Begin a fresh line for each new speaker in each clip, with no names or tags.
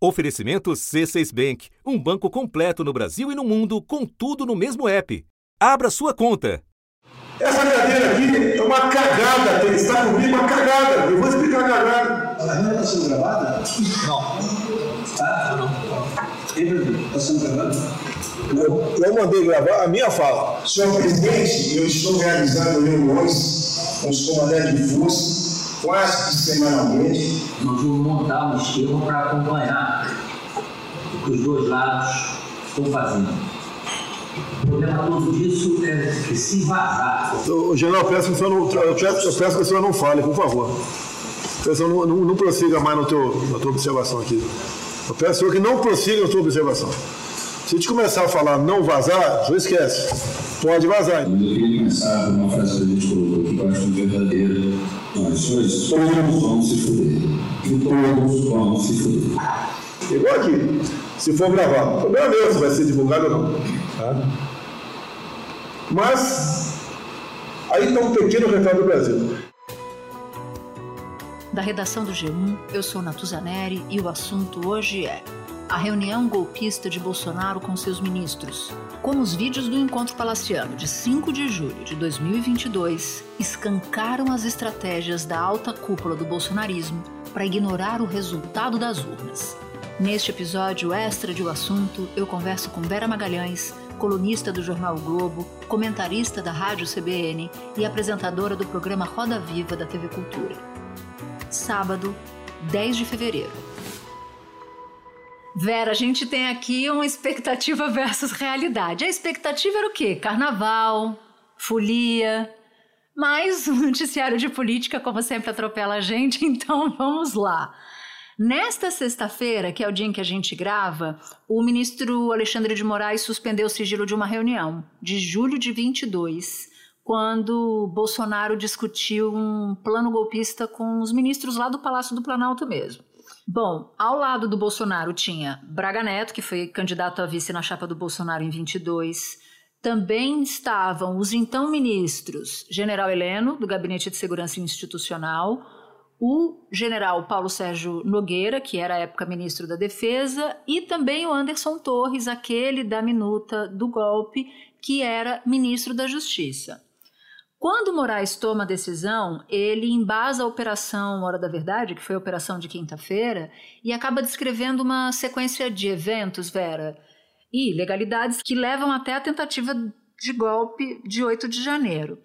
Oferecimento C6 Bank, um banco completo no Brasil e no mundo, com tudo no mesmo app. Abra sua conta.
Essa cadeira aqui é uma cagada, ele está comigo uma cagada. Eu vou explicar a cagada.
A reunião está sendo gravada?
Não.
Tá? Não. Está sendo gravada?
Eu, eu mandei gravar a minha fala.
Senhor presidente, eu estou realizando reuniões com os comandantes de força quase que semanalmente.
Nós vamos montar um esquema para acompanhar o que os dois lados estão fazendo. O problema todo disso é se vazar.
O general, eu peço que o senhor não, eu peço, eu peço que o senhor não fale, por favor. O senhor não, não, não prossiga mais no teu, na tua observação aqui. Eu peço ao senhor que não prossiga na tua observação. Se a gente começar a falar não vazar, só esquece. Pode vazar.
Eu queria começar com uma frase que a gente colocou aqui, que eu acho que é verdadeira. Nós dois, todos vão se fuder. E todos vão se fuder.
Igual aqui. Se for gravar, o problema é meu se vai ser divulgado ou não. Tá? Mas, aí está um pequeno recado do Brasil.
Da redação do G1, eu sou Natuzaneri e o assunto hoje é a reunião golpista de Bolsonaro com seus ministros. Como os vídeos do encontro palaciano de 5 de julho de 2022 escancaram as estratégias da alta cúpula do bolsonarismo para ignorar o resultado das urnas. Neste episódio extra de O Assunto, eu converso com Vera Magalhães, colunista do jornal o Globo, comentarista da Rádio CBN e apresentadora do programa Roda Viva da TV Cultura. Sábado, 10 de fevereiro. Vera, a gente tem aqui uma expectativa versus realidade. A expectativa era o quê? Carnaval, folia, mas o noticiário de política, como sempre, atropela a gente, então vamos lá. Nesta sexta-feira, que é o dia em que a gente grava, o ministro Alexandre de Moraes suspendeu o sigilo de uma reunião de julho de 22, quando Bolsonaro discutiu um plano golpista com os ministros lá do Palácio do Planalto mesmo. Bom, ao lado do Bolsonaro tinha Braga Neto, que foi candidato a vice na chapa do Bolsonaro em 22. Também estavam os então ministros General Heleno, do Gabinete de Segurança Institucional, o general Paulo Sérgio Nogueira, que era à época ministro da Defesa, e também o Anderson Torres, aquele da minuta do golpe, que era ministro da Justiça. Quando Moraes toma a decisão, ele embasa a Operação Hora da Verdade, que foi a operação de quinta-feira, e acaba descrevendo uma sequência de eventos, Vera, e ilegalidades que levam até a tentativa de golpe de 8 de janeiro.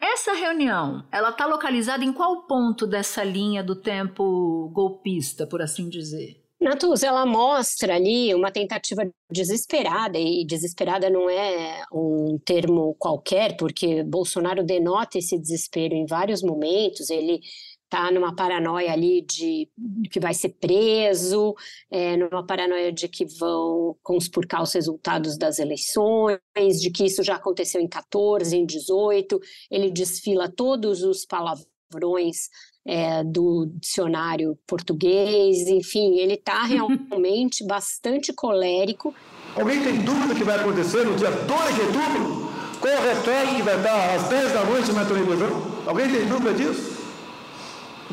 Essa reunião, ela está localizada em qual ponto dessa linha do tempo golpista, por assim dizer?
Natuz, ela mostra ali uma tentativa desesperada, e desesperada não é um termo qualquer, porque Bolsonaro denota esse desespero em vários momentos, ele está numa paranoia ali de que vai ser preso, é, numa paranoia de que vão conspurcar os resultados das eleições, de que isso já aconteceu em 14, em 18, ele desfila todos os palavrões é, do dicionário português, enfim, ele está realmente bastante colérico.
Alguém tem dúvida que vai acontecer no dia 2 de outubro? Qual o retórico que vai estar às 10 da noite no Metropolitano? Alguém tem dúvida disso?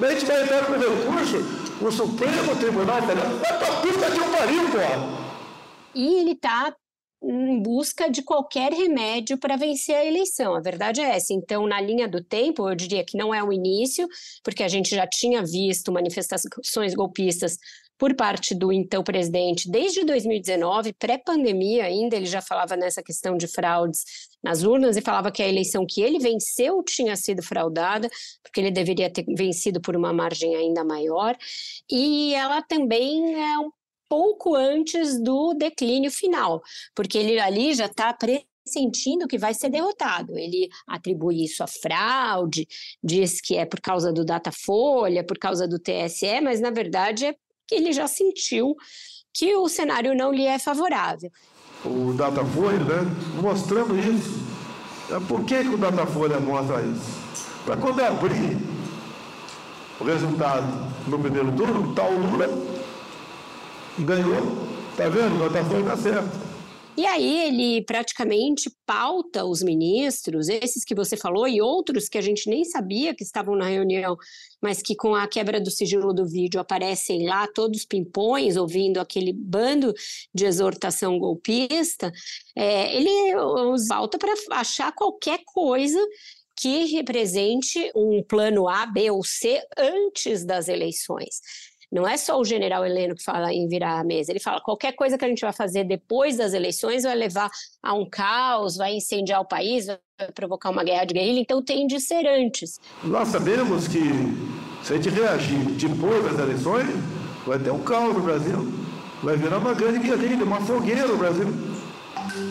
A gente vai entrar com recurso no Supremo Tribunal Federal. Vai pra puta de um pariu, porra!
E ele está em busca de qualquer remédio para vencer a eleição. A verdade é essa. Então, na linha do tempo, eu diria que não é o início, porque a gente já tinha visto manifestações golpistas por parte do então presidente desde 2019, pré-pandemia ainda, ele já falava nessa questão de fraudes nas urnas e falava que a eleição que ele venceu tinha sido fraudada, porque ele deveria ter vencido por uma margem ainda maior. E ela também é um pouco antes do declínio final, porque ele ali já está sentindo que vai ser derrotado. Ele atribui isso à fraude, diz que é por causa do Datafolha, por causa do TSE, mas na verdade é que ele já sentiu que o cenário não lhe é favorável.
O Datafolha, né, mostrando isso. É, por que, que o Datafolha mostra isso? Para quando abrir o resultado no primeiro turno, está o Lula ganhou. Está vendo? O Datafolha está certo.
E aí ele praticamente pauta os ministros, esses que você falou e outros que a gente nem sabia que estavam na reunião, mas que com a quebra do sigilo do vídeo aparecem lá todos pimpões, ouvindo aquele bando de exortação golpista, é, ele os pauta para achar qualquer coisa que represente um plano A, B ou C antes das eleições. Não é só o general Heleno que fala em virar a mesa, ele fala qualquer coisa que a gente vai fazer depois das eleições vai levar a um caos, vai incendiar o país, vai provocar uma guerra de guerrilha, então tem de ser antes.
Nós sabemos que se a gente reagir depois das eleições, vai ter um caos no Brasil, vai virar uma grande guerrilha, uma fogueira no Brasil.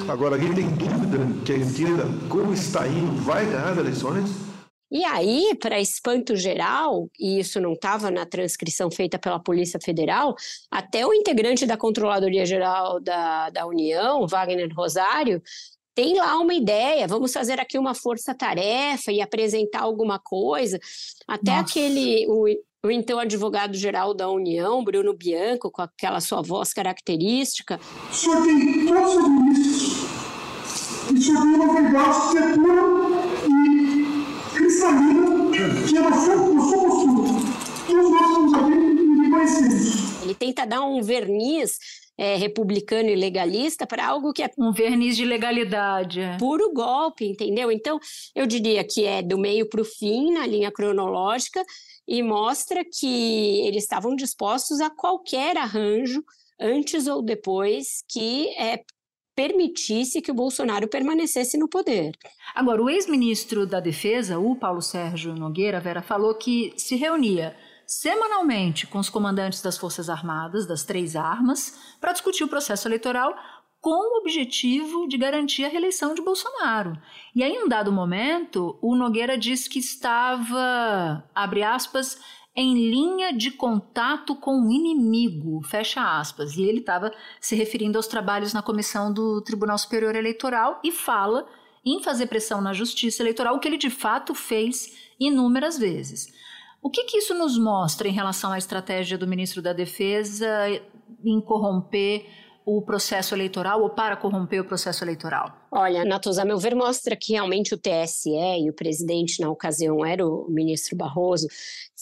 Agora, quem tem dúvida que a esquerda, como está indo, vai ganhar as eleições,
e aí, para espanto geral, e isso não estava na transcrição feita pela Polícia Federal, até o integrante da Controladoria Geral da, da União, Wagner Rosário, tem lá uma ideia, vamos fazer aqui uma força-tarefa e apresentar alguma coisa. Até Nossa. aquele, o, o então advogado-geral da União, Bruno Bianco, com aquela sua voz característica.
O senhor tem todos os ministros. O senhor tem uma que que é E os nossos aqui
Ele tenta dar um verniz é, republicano e legalista para algo que é
um verniz de legalidade, é.
puro golpe, entendeu? Então eu diria que é do meio para o fim na linha cronológica e mostra que eles estavam dispostos a qualquer arranjo antes ou depois que é, permitisse que o Bolsonaro permanecesse no poder.
Agora, o ex-ministro da Defesa, o Paulo Sérgio Nogueira Vera, falou que se reunia semanalmente com os comandantes das Forças Armadas, das três armas, para discutir o processo eleitoral com o objetivo de garantir a reeleição de Bolsonaro. E aí, em um dado momento, o Nogueira disse que estava, abre aspas, em linha de contato com o inimigo, fecha aspas. E ele estava se referindo aos trabalhos na comissão do Tribunal Superior Eleitoral e fala em fazer pressão na justiça eleitoral, o que ele de fato fez inúmeras vezes. O que, que isso nos mostra em relação à estratégia do ministro da Defesa em corromper o processo eleitoral ou para corromper o processo eleitoral?
Olha, Natuza, a meu ver, mostra que realmente o TSE e o presidente na ocasião era o ministro Barroso,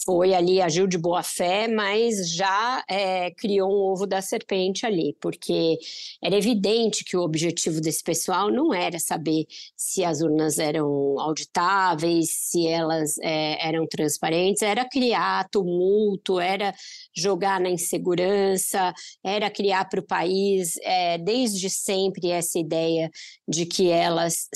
foi ali, agiu de boa fé, mas já é, criou um ovo da serpente ali, porque era evidente que o objetivo desse pessoal não era saber se as urnas eram auditáveis, se elas é, eram transparentes, era criar tumulto, era jogar na insegurança, era criar para o país, é, desde sempre, essa ideia de que elas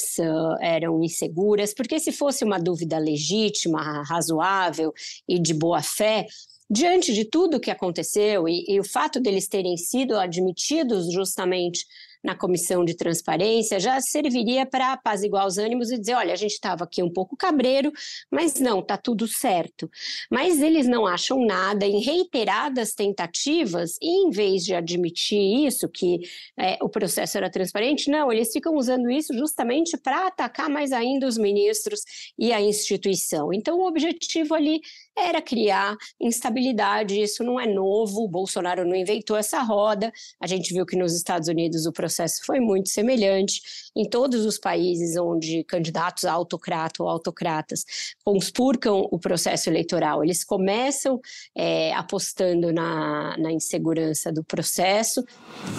eram inseguras, porque se fosse uma dúvida legítima, razoável e de boa fé, diante de tudo que aconteceu e, e o fato deles terem sido admitidos justamente na comissão de transparência já serviria para apaziguar os ânimos e dizer: olha, a gente estava aqui um pouco cabreiro, mas não, está tudo certo. Mas eles não acham nada em reiteradas tentativas, e em vez de admitir isso, que é, o processo era transparente, não, eles ficam usando isso justamente para atacar mais ainda os ministros e a instituição. Então, o objetivo ali era criar instabilidade. Isso não é novo, o Bolsonaro não inventou essa roda. A gente viu que nos Estados Unidos o processo foi muito semelhante. Em todos os países onde candidatos a autocrata ou autocratas conspurcam o processo eleitoral, eles começam é, apostando na, na insegurança do processo.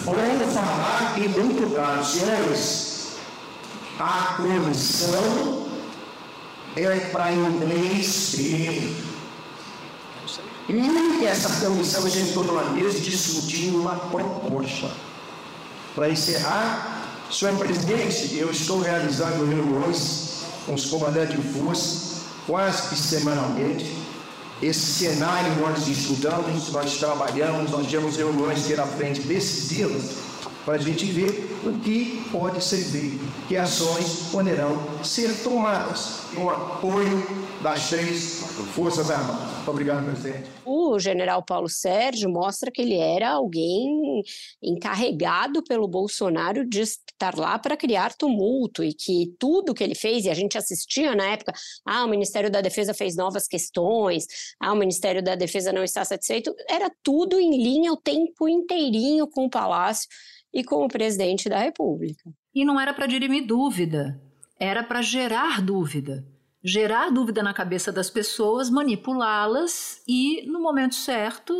Podemos falar que muito senhores, a comissão é para inglês e essa comissão a gente tornou a mesa discutiu uma proposta. Para encerrar, senhor presidente, eu estou realizando reuniões com os comandantes de força quase que semanalmente. Esse cenário nós estudamos, nós trabalhamos, nós temos reuniões pela frente decisivas para a gente ver o que pode ser feito, que ações poderão ser tomadas com apoio das três Forças Armadas. Obrigado, presidente.
O general Paulo Sérgio mostra que ele era alguém encarregado pelo Bolsonaro de estar lá para criar tumulto e que tudo que ele fez, e a gente assistia na época, ah, o Ministério da Defesa fez novas questões, ah, o Ministério da Defesa não está satisfeito, era tudo em linha o tempo inteirinho com o Palácio e com o presidente da República.
E não era para dirimir dúvida, era para gerar dúvida. Gerar dúvida na cabeça das pessoas, manipulá-las e, no momento certo,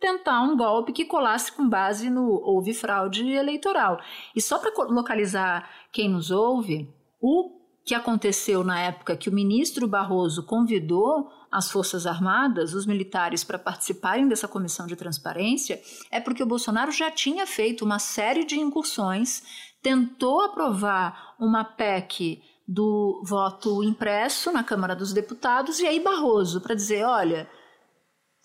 tentar um golpe que colasse com base no houve fraude eleitoral. E só para localizar quem nos ouve, o que aconteceu na época que o ministro Barroso convidou as Forças Armadas, os militares, para participarem dessa comissão de transparência, é porque o Bolsonaro já tinha feito uma série de incursões, tentou aprovar uma PEC do voto impresso na Câmara dos Deputados, e aí Barroso, para dizer: olha,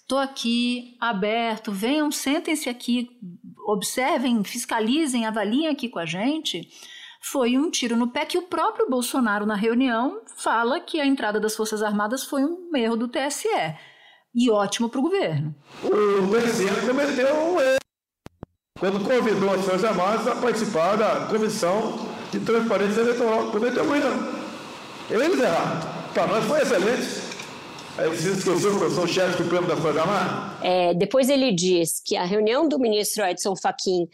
estou aqui aberto, venham, sentem-se aqui, observem, fiscalizem, avaliem aqui com a gente foi um tiro no pé que o próprio Bolsonaro, na reunião, fala que a entrada das Forças Armadas foi um erro do TSE. E ótimo para o governo.
O presidente cometeu um erro quando convidou as Forças Armadas a participar da Comissão de Transparência Eleitoral. Cometeu um erro. Eles erraram. Para nós foi excelente. Aí você esqueceu que eu sou chefe supremo da Força Armada?
É, depois ele diz que a reunião do ministro Edson Fachin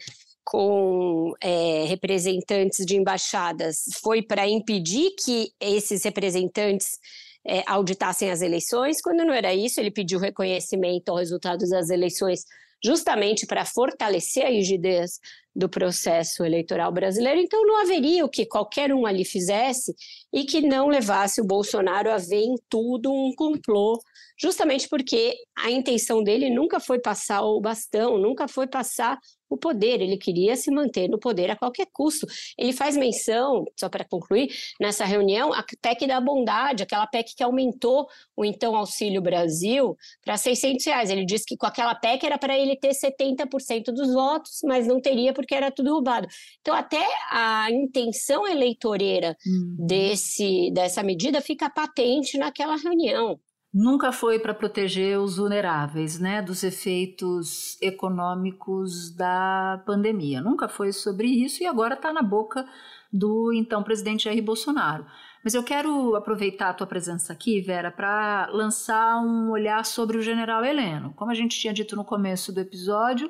com é, representantes de embaixadas foi para impedir que esses representantes é, auditassem as eleições. Quando não era isso, ele pediu reconhecimento aos resultados das eleições, justamente para fortalecer a rigidez do processo eleitoral brasileiro. Então, não haveria o que qualquer um ali fizesse e que não levasse o Bolsonaro a ver em tudo um complô justamente porque a intenção dele nunca foi passar o bastão, nunca foi passar o poder, ele queria se manter no poder a qualquer custo. Ele faz menção, só para concluir, nessa reunião, a PEC da bondade, aquela PEC que aumentou o então Auxílio Brasil para 600 reais. Ele disse que com aquela PEC era para ele ter 70% dos votos, mas não teria porque era tudo roubado. Então, até a intenção eleitoreira hum. desse, dessa medida fica patente naquela reunião
nunca foi para proteger os vulneráveis, né, dos efeitos econômicos da pandemia. Nunca foi sobre isso e agora está na boca do então presidente Jair Bolsonaro. Mas eu quero aproveitar a tua presença aqui, Vera, para lançar um olhar sobre o general Heleno. Como a gente tinha dito no começo do episódio,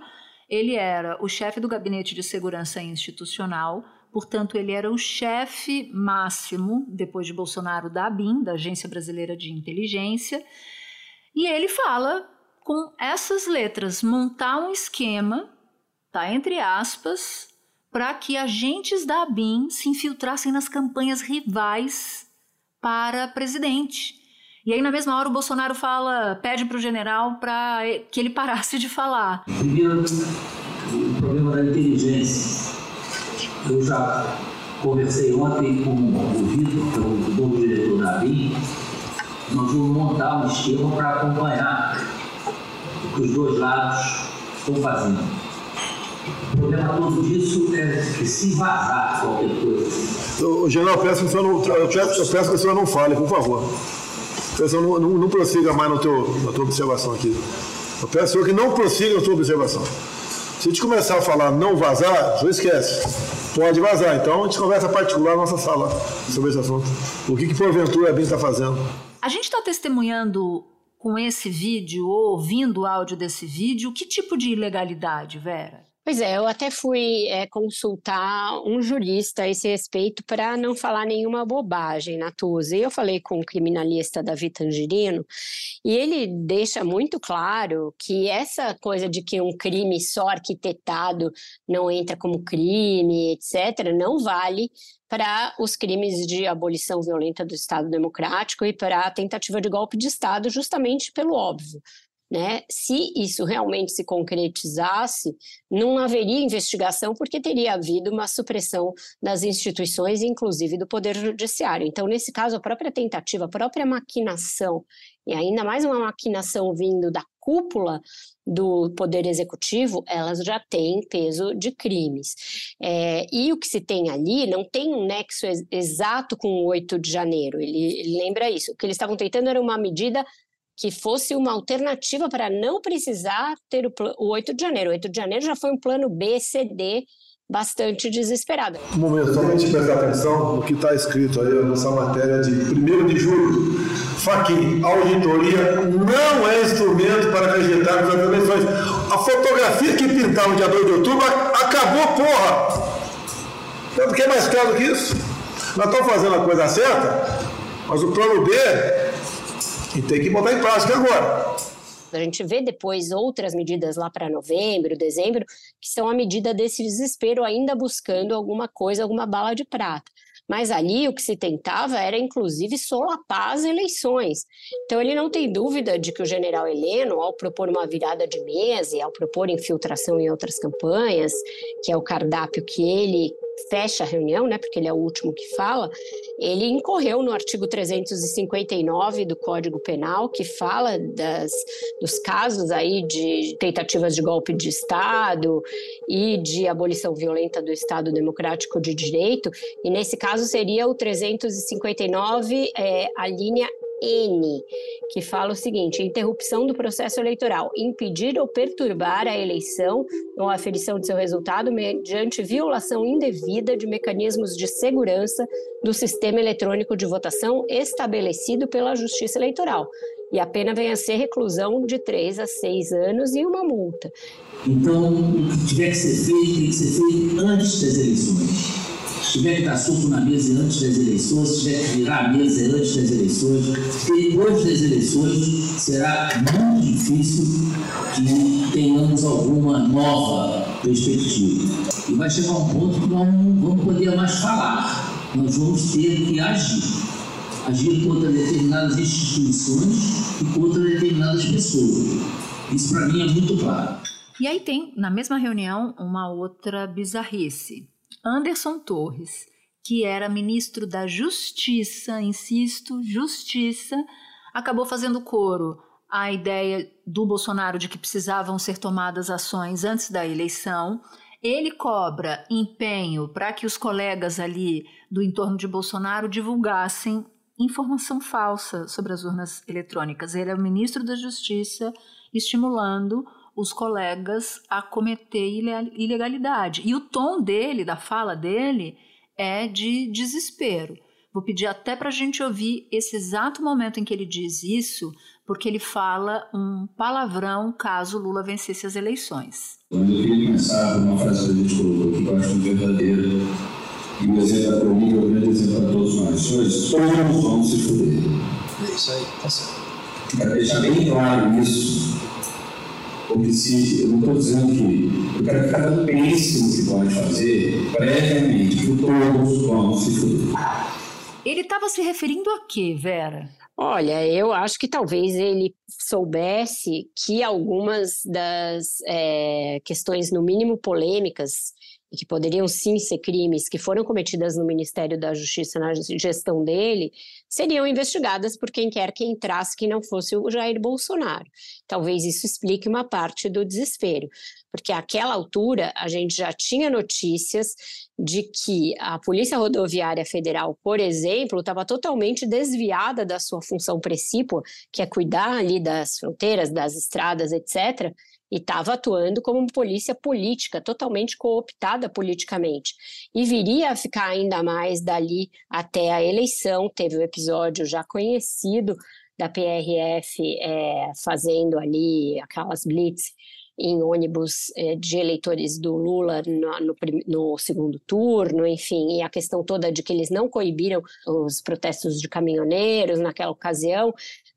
ele era o chefe do Gabinete de Segurança Institucional, Portanto, ele era o chefe máximo, depois de Bolsonaro, da ABIN, da Agência Brasileira de Inteligência. E ele fala com essas letras, montar um esquema, tá entre aspas, para que agentes da ABIN se infiltrassem nas campanhas rivais para presidente. E aí, na mesma hora, o Bolsonaro fala, pede para o general para que ele parasse de falar.
O problema da inteligência eu já conversei ontem com o Vitor, que é o novo diretor da ABIN, nós vamos montar um esquema para acompanhar o que os dois lados estão fazendo. O problema todo disso é que se vazar qualquer coisa.
O general, peço que o senhor não, eu peço, eu peço que o senhor não fale, por favor. Eu peço não, não, não prossiga mais no teu, na tua observação aqui. Eu peço que não prossiga na tua observação. Se a gente começar a falar não vazar, só esquece. Pode vazar. Então a gente conversa particular na nossa sala sobre esse assunto. O que, que porventura a BIM está fazendo?
A gente está testemunhando com esse vídeo ou ouvindo o áudio desse vídeo, que tipo de ilegalidade, Vera?
Pois é, eu até fui é, consultar um jurista a esse respeito para não falar nenhuma bobagem, Natuza. E eu falei com o criminalista Davi Tangerino, e ele deixa muito claro que essa coisa de que um crime só arquitetado não entra como crime, etc., não vale para os crimes de abolição violenta do Estado Democrático e para a tentativa de golpe de Estado, justamente pelo óbvio. Né? Se isso realmente se concretizasse, não haveria investigação, porque teria havido uma supressão das instituições, inclusive do Poder Judiciário. Então, nesse caso, a própria tentativa, a própria maquinação, e ainda mais uma maquinação vindo da cúpula do Poder Executivo, elas já têm peso de crimes. É, e o que se tem ali não tem um nexo ex exato com o 8 de janeiro, ele, ele lembra isso. O que eles estavam tentando era uma medida que fosse uma alternativa para não precisar ter o, o 8 de janeiro. O 8 de janeiro já foi um plano B, C, D bastante desesperada.
Um momento, somente prestar atenção no que está escrito aí nessa matéria de 1 de julho. Faquin, auditoria não é instrumento para rejeitar as eleições. A fotografia que pintaram dia 2 de outubro acabou, porra! Tanto que é mais claro que isso. Nós estamos fazendo a coisa certa, mas o plano B e tem que botar em prática agora.
A gente vê depois outras medidas lá para novembro, dezembro, que são a medida desse desespero, ainda buscando alguma coisa, alguma bala de prata. Mas ali o que se tentava era, inclusive, solapar as eleições. Então, ele não tem dúvida de que o general Heleno, ao propor uma virada de mesa e ao propor infiltração em outras campanhas, que é o cardápio que ele fecha a reunião, né, porque ele é o último que fala, ele incorreu no artigo 359 do Código Penal, que fala das, dos casos aí de tentativas de golpe de Estado e de abolição violenta do Estado Democrático de Direito, e nesse caso seria o 359, é, a linha N, que fala o seguinte: interrupção do processo eleitoral, impedir ou perturbar a eleição ou a aferição de seu resultado mediante violação indevida de mecanismos de segurança do sistema eletrônico de votação estabelecido pela Justiça Eleitoral. E a pena vem a ser reclusão de três a seis anos e uma multa.
Então, o que tiver que ser feito, tem que ser feito antes das eleições tiver que dar soco na mesa antes das eleições, se tiver que virar a mesa antes das eleições, depois das eleições será muito difícil que tenhamos alguma nova perspectiva. E vai chegar um ponto que nós não vamos poder mais falar, nós vamos ter que agir. Agir contra determinadas instituições e contra determinadas pessoas. Isso para mim é muito claro.
E aí tem, na mesma reunião, uma outra bizarrice Anderson Torres, que era ministro da Justiça, insisto, Justiça, acabou fazendo coro à ideia do Bolsonaro de que precisavam ser tomadas ações antes da eleição. Ele cobra empenho para que os colegas ali do entorno de Bolsonaro divulgassem informação falsa sobre as urnas eletrônicas. Ele é o ministro da Justiça estimulando os colegas a cometer ilegalidade. E o tom dele, da fala dele, é de desespero. Vou pedir até para a gente ouvir esse exato momento em que ele diz isso, porque ele fala um palavrão caso Lula vencesse as eleições.
Eu queria começar uma frase que a gente colocou aqui, que eu acho verdadeira, e o exemplo para mim, o grande exemplo para todos nós. Senhores, todos vão se fuder.
É isso aí, tá certo.
Para deixar bem claro isso, porque se, eu não estou dizendo que eu quero que cada um pense no que pode fazer, previamente, que todos vão se fuder.
Ele estava se referindo a quê, Vera?
Olha, eu acho que talvez ele soubesse que algumas das é, questões, no mínimo polêmicas, e que poderiam sim ser crimes que foram cometidas no Ministério da Justiça na gestão dele, seriam investigadas por quem quer que entrasse que não fosse o Jair Bolsonaro. Talvez isso explique uma parte do desespero, porque àquela altura a gente já tinha notícias de que a Polícia Rodoviária Federal, por exemplo, estava totalmente desviada da sua função precípua, que é cuidar ali das fronteiras, das estradas, etc., e estava atuando como polícia política, totalmente cooptada politicamente. E viria a ficar ainda mais dali até a eleição. Teve o um episódio já conhecido da PRF é, fazendo ali aquelas blitz em ônibus é, de eleitores do Lula no, no, no, segundo turno, enfim, e a questão toda de que eles não coibiram os protestos de caminhoneiros naquela ocasião,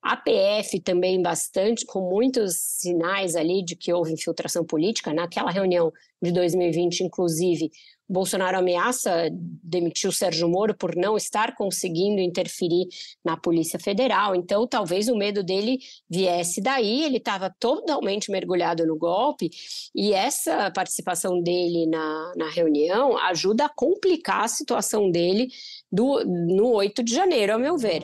a PF também bastante, com muitos sinais ali de que houve infiltração política. Naquela reunião de 2020, inclusive, Bolsonaro ameaça demitir o Sérgio Moro por não estar conseguindo interferir na Polícia Federal. Então, talvez o medo dele viesse daí. Ele estava totalmente mergulhado no golpe e essa participação dele na, na reunião ajuda a complicar a situação dele do, no 8 de janeiro, ao meu ver.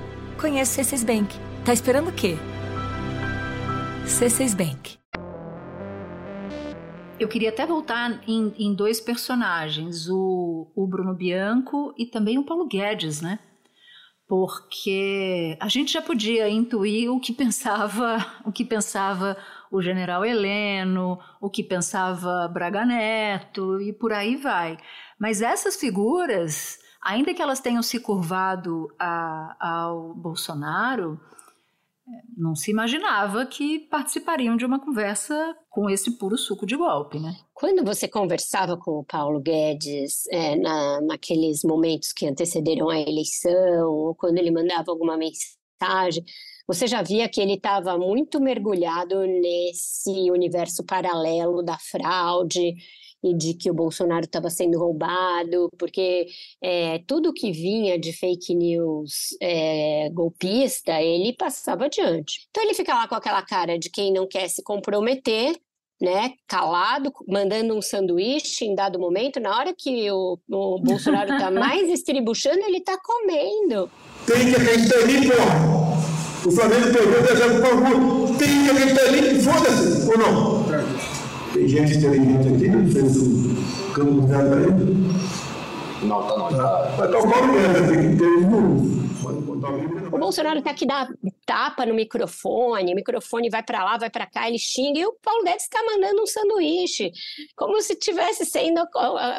Conheça o C6 Bank. Tá esperando o quê? C6 Bank.
Eu queria até voltar em, em dois personagens, o, o Bruno Bianco e também o Paulo Guedes, né? porque a gente já podia intuir o que pensava, o que pensava o general Heleno, o que pensava Braga Neto e por aí vai. Mas essas figuras, ainda que elas tenham se curvado a, ao Bolsonaro, não se imaginava que participariam de uma conversa com esse puro suco de golpe, né?
Quando você conversava com o Paulo Guedes é, na, naqueles momentos que antecederam a eleição, ou quando ele mandava alguma mensagem, você já via que ele estava muito mergulhado nesse universo paralelo da fraude, e de que o Bolsonaro estava sendo roubado, porque é, tudo que vinha de fake news é, golpista, ele passava adiante. Então ele fica lá com aquela cara de quem não quer se comprometer, né, calado, mandando um sanduíche em dado momento, na hora que o, o Bolsonaro está mais estribuchando, ele está comendo.
Tem que acreditar em mim, pô. O Flamengo perdeu 10 anos, por favor. Tem que acreditar em mim, foda-se, ou não? Tem gente inteligente aqui, não fez o campo zero para ele?
Não, tá não. Tá.
Vai tocar o mesmo, tem que ter
o Bolsonaro está aqui dá tapa no microfone, o microfone vai para lá, vai para cá, ele xinga, e o Paulo Guedes está mandando um sanduíche, como se estivesse sendo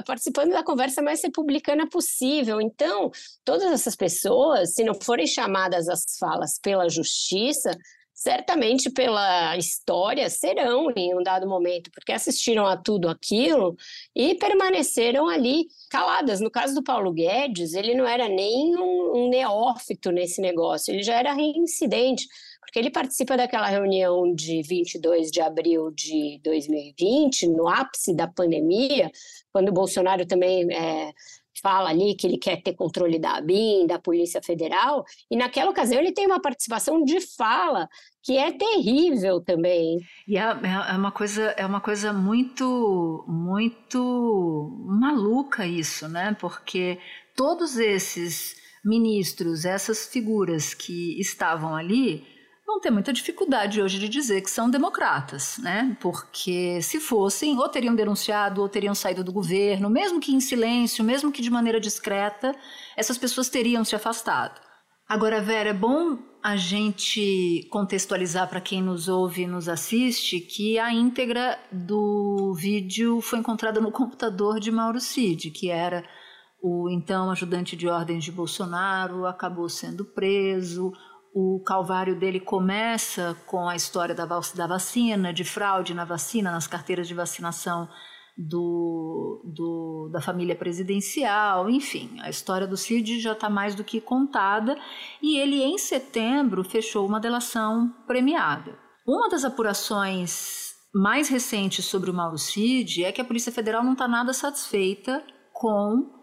participando da conversa mais republicana possível. Então, todas essas pessoas, se não forem chamadas às falas pela justiça, certamente pela história serão em um dado momento, porque assistiram a tudo aquilo e permaneceram ali caladas. No caso do Paulo Guedes, ele não era nem um, um neófito nesse negócio, ele já era reincidente, porque ele participa daquela reunião de 22 de abril de 2020, no ápice da pandemia, quando o Bolsonaro também é, fala ali que ele quer ter controle da ABIN, da Polícia Federal, e naquela ocasião ele tem uma participação de fala que é terrível também.
E é, é, é uma coisa é uma coisa muito muito maluca isso, né? Porque todos esses ministros, essas figuras que estavam ali, vão ter muita dificuldade hoje de dizer que são democratas, né? Porque se fossem, ou teriam denunciado, ou teriam saído do governo, mesmo que em silêncio, mesmo que de maneira discreta, essas pessoas teriam se afastado. Agora, Vera, é bom a gente contextualizar para quem nos ouve e nos assiste que a íntegra do vídeo foi encontrada no computador de Mauro Cid, que era o então ajudante de ordens de Bolsonaro, acabou sendo preso, o calvário dele começa com a história da, da vacina, de fraude na vacina, nas carteiras de vacinação do, do, da família presidencial, enfim, a história do Cid já está mais do que contada e ele, em setembro, fechou uma delação premiada. Uma das apurações mais recentes sobre o Mauro Cid é que a Polícia Federal não está nada satisfeita com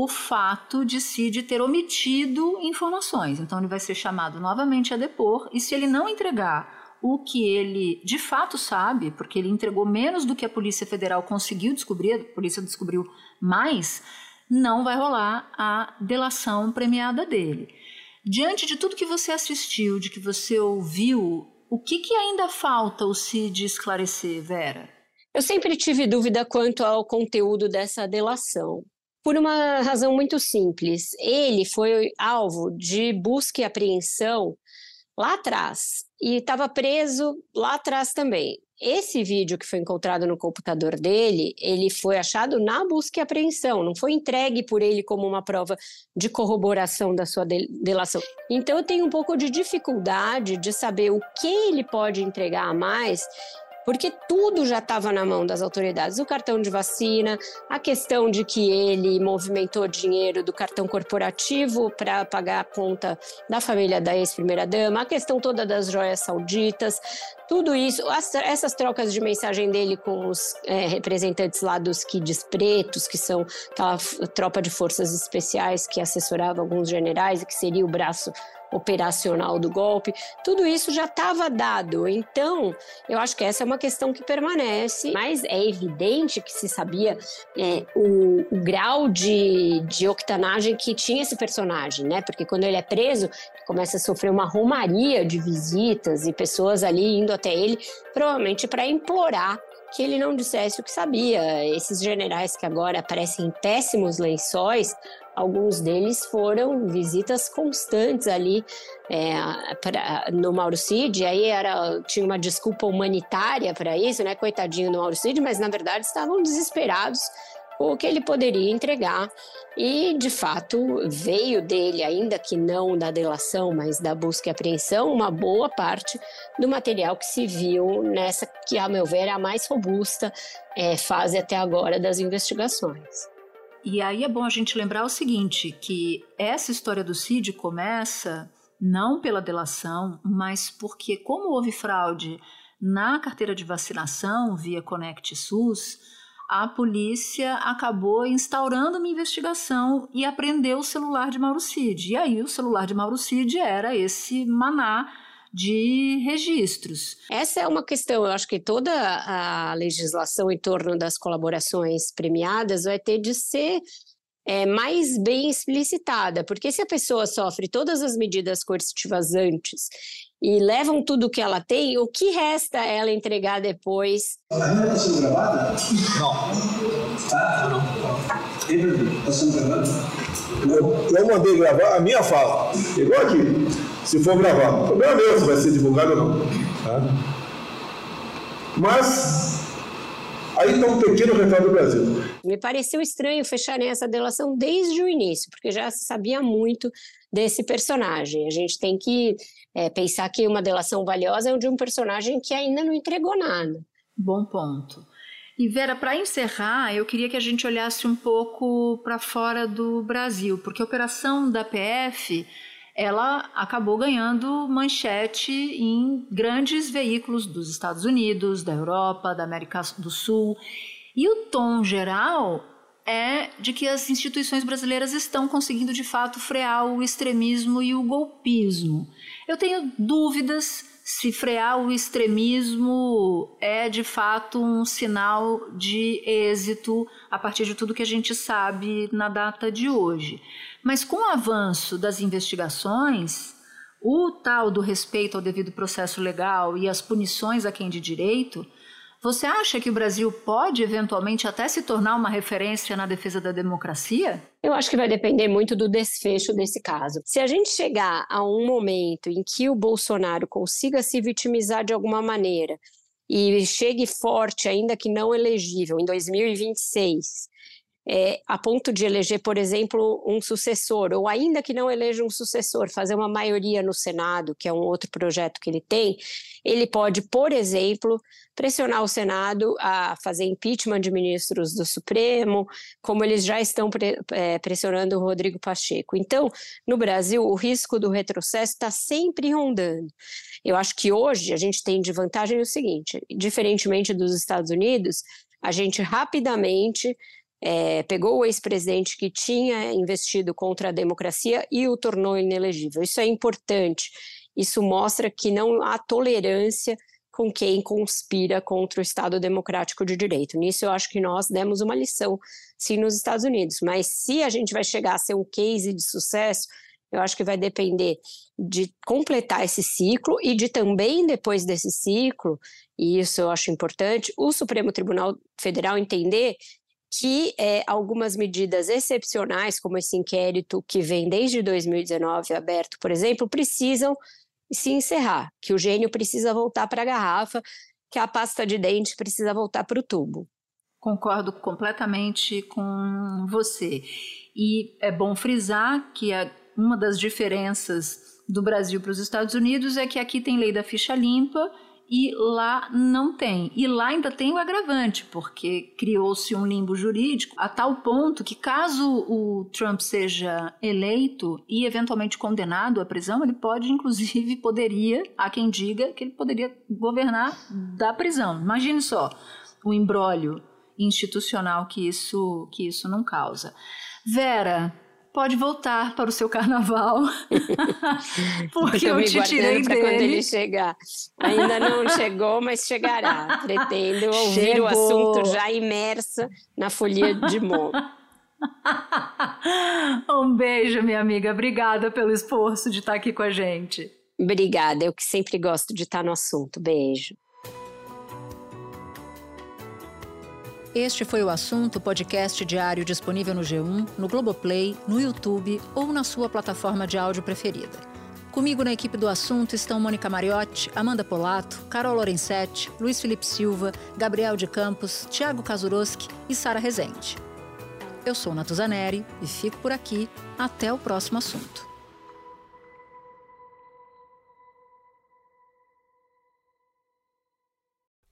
o fato de Cid ter omitido informações. Então, ele vai ser chamado novamente a depor, e se ele não entregar o que ele de fato sabe, porque ele entregou menos do que a Polícia Federal conseguiu descobrir, a polícia descobriu mais, não vai rolar a delação premiada dele. Diante de tudo que você assistiu, de que você ouviu, o que, que ainda falta o Cid esclarecer, Vera?
Eu sempre tive dúvida quanto ao conteúdo dessa delação por uma razão muito simples. Ele foi alvo de busca e apreensão lá atrás e estava preso lá atrás também. Esse vídeo que foi encontrado no computador dele, ele foi achado na busca e apreensão, não foi entregue por ele como uma prova de corroboração da sua delação. Então eu tenho um pouco de dificuldade de saber o que ele pode entregar a mais porque tudo já estava na mão das autoridades. O cartão de vacina, a questão de que ele movimentou dinheiro do cartão corporativo para pagar a conta da família da ex-primeira-dama, a questão toda das joias sauditas, tudo isso, as, essas trocas de mensagem dele com os é, representantes lá dos Kids Pretos, que são aquela tropa de forças especiais que assessorava alguns generais e que seria o braço operacional do golpe, tudo isso já estava dado. Então, eu acho que essa é uma questão que permanece, mas é evidente que se sabia é, o, o, grau de, de octanagem que tinha esse personagem, né? Porque quando ele é preso, começa a sofrer uma romaria de visitas e pessoas ali indo até ele, provavelmente para implorar que ele não dissesse o que sabia. Esses generais que agora aparecem em péssimos lençóis, alguns deles foram visitas constantes ali é, pra, no Mauro Cid, aí era, tinha uma desculpa humanitária para isso, né? Coitadinho do Mauro Cid, mas na verdade estavam desesperados o que ele poderia entregar. E, de fato, veio dele, ainda que não da delação, mas da busca e apreensão, uma boa parte do material que se viu nessa, que, a meu ver, é a mais robusta é, fase até agora das investigações.
E aí é bom a gente lembrar o seguinte, que essa história do CID começa não pela delação, mas porque como houve fraude na carteira de vacinação via Conect SUS, a polícia acabou instaurando uma investigação e apreendeu o celular de Mauro Cid. E aí o celular de Mauro Cid era esse maná de registros.
Essa é uma questão, eu acho que toda a legislação em torno das colaborações premiadas vai ter de ser é, mais bem explicitada, porque se a pessoa sofre todas as medidas coercitivas antes e levam tudo que ela tem, o que resta ela entregar depois?
A reunião está sendo gravada?
Não. Tá? Não. Está sendo gravada?
Eu, eu mandei gravar a minha fala. Igual aqui. Se for gravar. O problema é meu se vai ser divulgado ou não. Tá? Mas Aí está um pequeno retrato do Brasil.
Me pareceu estranho fecharem essa delação desde o início, porque já se sabia muito desse personagem. A gente tem que é, pensar que uma delação valiosa é de um personagem que ainda não entregou nada.
Bom ponto. E Vera, para encerrar, eu queria que a gente olhasse um pouco para fora do Brasil, porque a operação da PF ela acabou ganhando manchete em grandes veículos dos Estados Unidos, da Europa, da América do Sul. E o tom geral é de que as instituições brasileiras estão conseguindo de fato frear o extremismo e o golpismo. Eu tenho dúvidas se frear o extremismo é de fato um sinal de êxito a partir de tudo que a gente sabe na data de hoje. Mas com o avanço das investigações, o tal do respeito ao devido processo legal e as punições a quem de direito, você acha que o Brasil pode eventualmente até se tornar uma referência na defesa da democracia?
Eu acho que vai depender muito do desfecho desse caso. Se a gente chegar a um momento em que o Bolsonaro consiga se vitimizar de alguma maneira e chegue forte, ainda que não elegível, em 2026, é, a ponto de eleger, por exemplo, um sucessor, ou ainda que não eleja um sucessor, fazer uma maioria no Senado, que é um outro projeto que ele tem, ele pode, por exemplo, pressionar o Senado a fazer impeachment de ministros do Supremo, como eles já estão pre é, pressionando o Rodrigo Pacheco. Então, no Brasil, o risco do retrocesso está sempre rondando. Eu acho que hoje a gente tem de vantagem o seguinte: diferentemente dos Estados Unidos, a gente rapidamente é, pegou o ex-presidente que tinha investido contra a democracia e o tornou inelegível. Isso é importante. Isso mostra que não há tolerância com quem conspira contra o Estado Democrático de Direito. Nisso eu acho que nós demos uma lição, sim, nos Estados Unidos. Mas se a gente vai chegar a ser um case de sucesso, eu acho que vai depender de completar esse ciclo e de também, depois desse ciclo, e isso eu acho importante, o Supremo Tribunal Federal entender que é, algumas medidas excepcionais, como esse inquérito que vem desde 2019 aberto, por exemplo, precisam se encerrar, que o gênio precisa voltar para a garrafa, que a pasta de dente precisa voltar para o tubo.
Concordo completamente com você. E é bom frisar que a, uma das diferenças do Brasil para os Estados Unidos é que aqui tem lei da ficha limpa e lá não tem. E lá ainda tem o agravante, porque criou-se um limbo jurídico a tal ponto que, caso o Trump seja eleito e eventualmente condenado à prisão, ele pode, inclusive, poderia, há quem diga que ele poderia governar da prisão. Imagine só o embrólio institucional que isso, que isso não causa. Vera,
pode voltar para o seu carnaval. Porque
eu,
eu te tirei dele.
quando ele chegar. Ainda não chegou, mas chegará. Pretendo ouvir
Chegou.
o assunto já imersa na folia de Mo.
um beijo, minha amiga. Obrigada pelo esforço de estar aqui com a gente.
Obrigada, eu que sempre gosto de estar no assunto. Beijo.
Este foi o assunto podcast diário disponível no G1, no Globoplay, no YouTube ou na sua plataforma de áudio preferida. Comigo na equipe do assunto estão Mônica Mariotti, Amanda Polato, Carol Lorenzetti, Luiz Felipe Silva, Gabriel de Campos, Tiago Kazuroski e Sara Rezende. Eu sou Natuzaneri e fico por aqui. Até o próximo assunto.